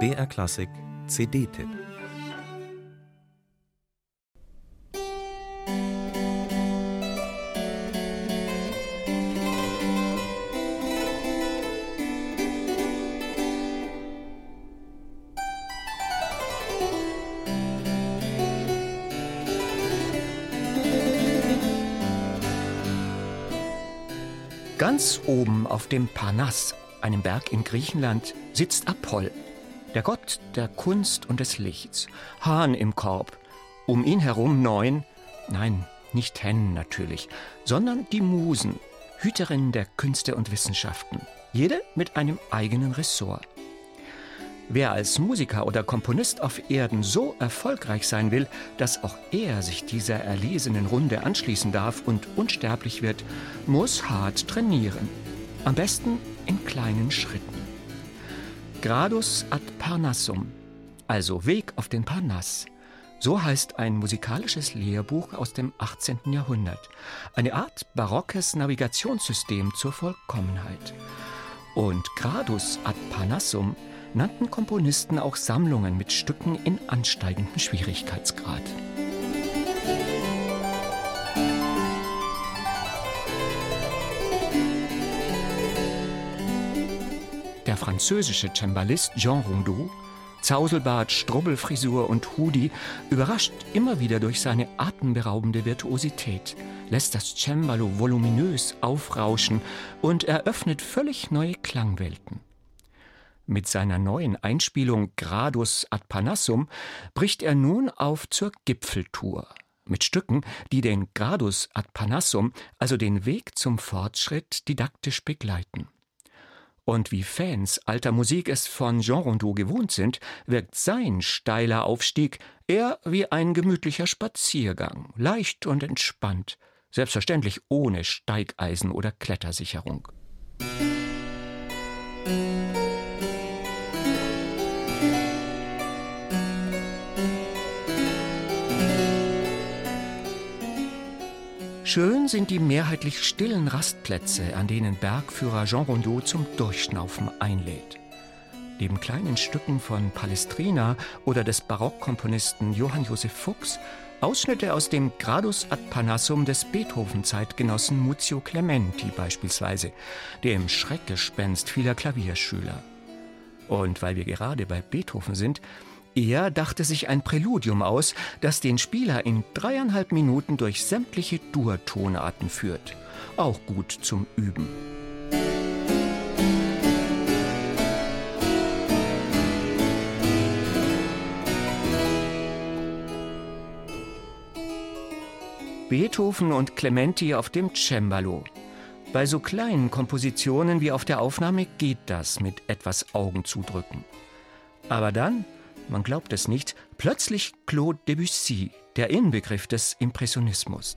BR Klassik CD-Tipp Ganz oben auf dem Parnass, einem Berg in Griechenland, sitzt Apoll, der Gott der Kunst und des Lichts. Hahn im Korb. Um ihn herum neun, nein, nicht Hennen natürlich, sondern die Musen, Hüterinnen der Künste und Wissenschaften, jede mit einem eigenen Ressort. Wer als Musiker oder Komponist auf Erden so erfolgreich sein will, dass auch er sich dieser erlesenen Runde anschließen darf und unsterblich wird, muss hart trainieren. Am besten in kleinen Schritten. Gradus ad Parnassum, also Weg auf den Parnass. So heißt ein musikalisches Lehrbuch aus dem 18. Jahrhundert. Eine Art barockes Navigationssystem zur Vollkommenheit. Und Gradus ad Parnassum nannten Komponisten auch Sammlungen mit Stücken in ansteigendem Schwierigkeitsgrad. Der französische Cembalist Jean Rondeau, Zauselbart, Strubbelfrisur und Hoodie, überrascht immer wieder durch seine atemberaubende Virtuosität, lässt das Cembalo voluminös aufrauschen und eröffnet völlig neue Klangwelten. Mit seiner neuen Einspielung Gradus ad Parnassum bricht er nun auf zur Gipfeltour mit Stücken, die den Gradus ad Parnassum, also den Weg zum Fortschritt, didaktisch begleiten. Und wie Fans alter Musik es von Jean Rondeau gewohnt sind, wirkt sein steiler Aufstieg eher wie ein gemütlicher Spaziergang, leicht und entspannt, selbstverständlich ohne Steigeisen oder Klettersicherung. Schön sind die mehrheitlich stillen Rastplätze, an denen Bergführer Jean Rondeau zum Durchschnaufen einlädt. Neben kleinen Stücken von Palestrina oder des Barockkomponisten Johann Josef Fuchs Ausschnitte aus dem Gradus ad Parnassum des Beethoven-Zeitgenossen Muzio Clementi beispielsweise, dem Schreckgespenst vieler Klavierschüler. Und weil wir gerade bei Beethoven sind, er dachte sich ein Präludium aus, das den Spieler in dreieinhalb Minuten durch sämtliche Dur-Tonarten führt. Auch gut zum Üben. Beethoven und Clementi auf dem Cembalo. Bei so kleinen Kompositionen wie auf der Aufnahme geht das mit etwas Augenzudrücken. Aber dann man glaubt es nicht, plötzlich Claude Debussy, der Inbegriff des Impressionismus.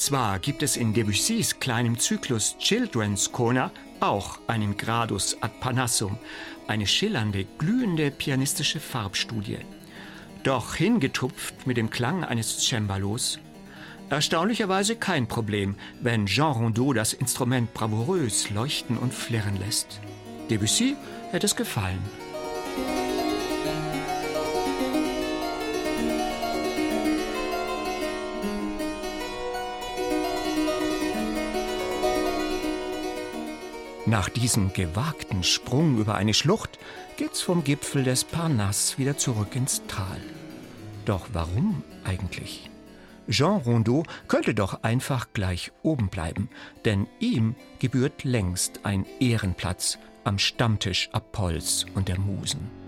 Zwar gibt es in Debussys kleinem Zyklus Children's Corner auch einen Gradus ad Parnassum, eine schillernde, glühende pianistische Farbstudie. Doch hingetupft mit dem Klang eines Cembalos. Erstaunlicherweise kein Problem, wenn Jean Rondeau das Instrument bravourös leuchten und flirren lässt. Debussy hätte es gefallen. Nach diesem gewagten Sprung über eine Schlucht geht's vom Gipfel des Parnasse wieder zurück ins Tal. Doch warum eigentlich? Jean Rondeau könnte doch einfach gleich oben bleiben, denn ihm gebührt längst ein Ehrenplatz am Stammtisch Apolls und der Musen.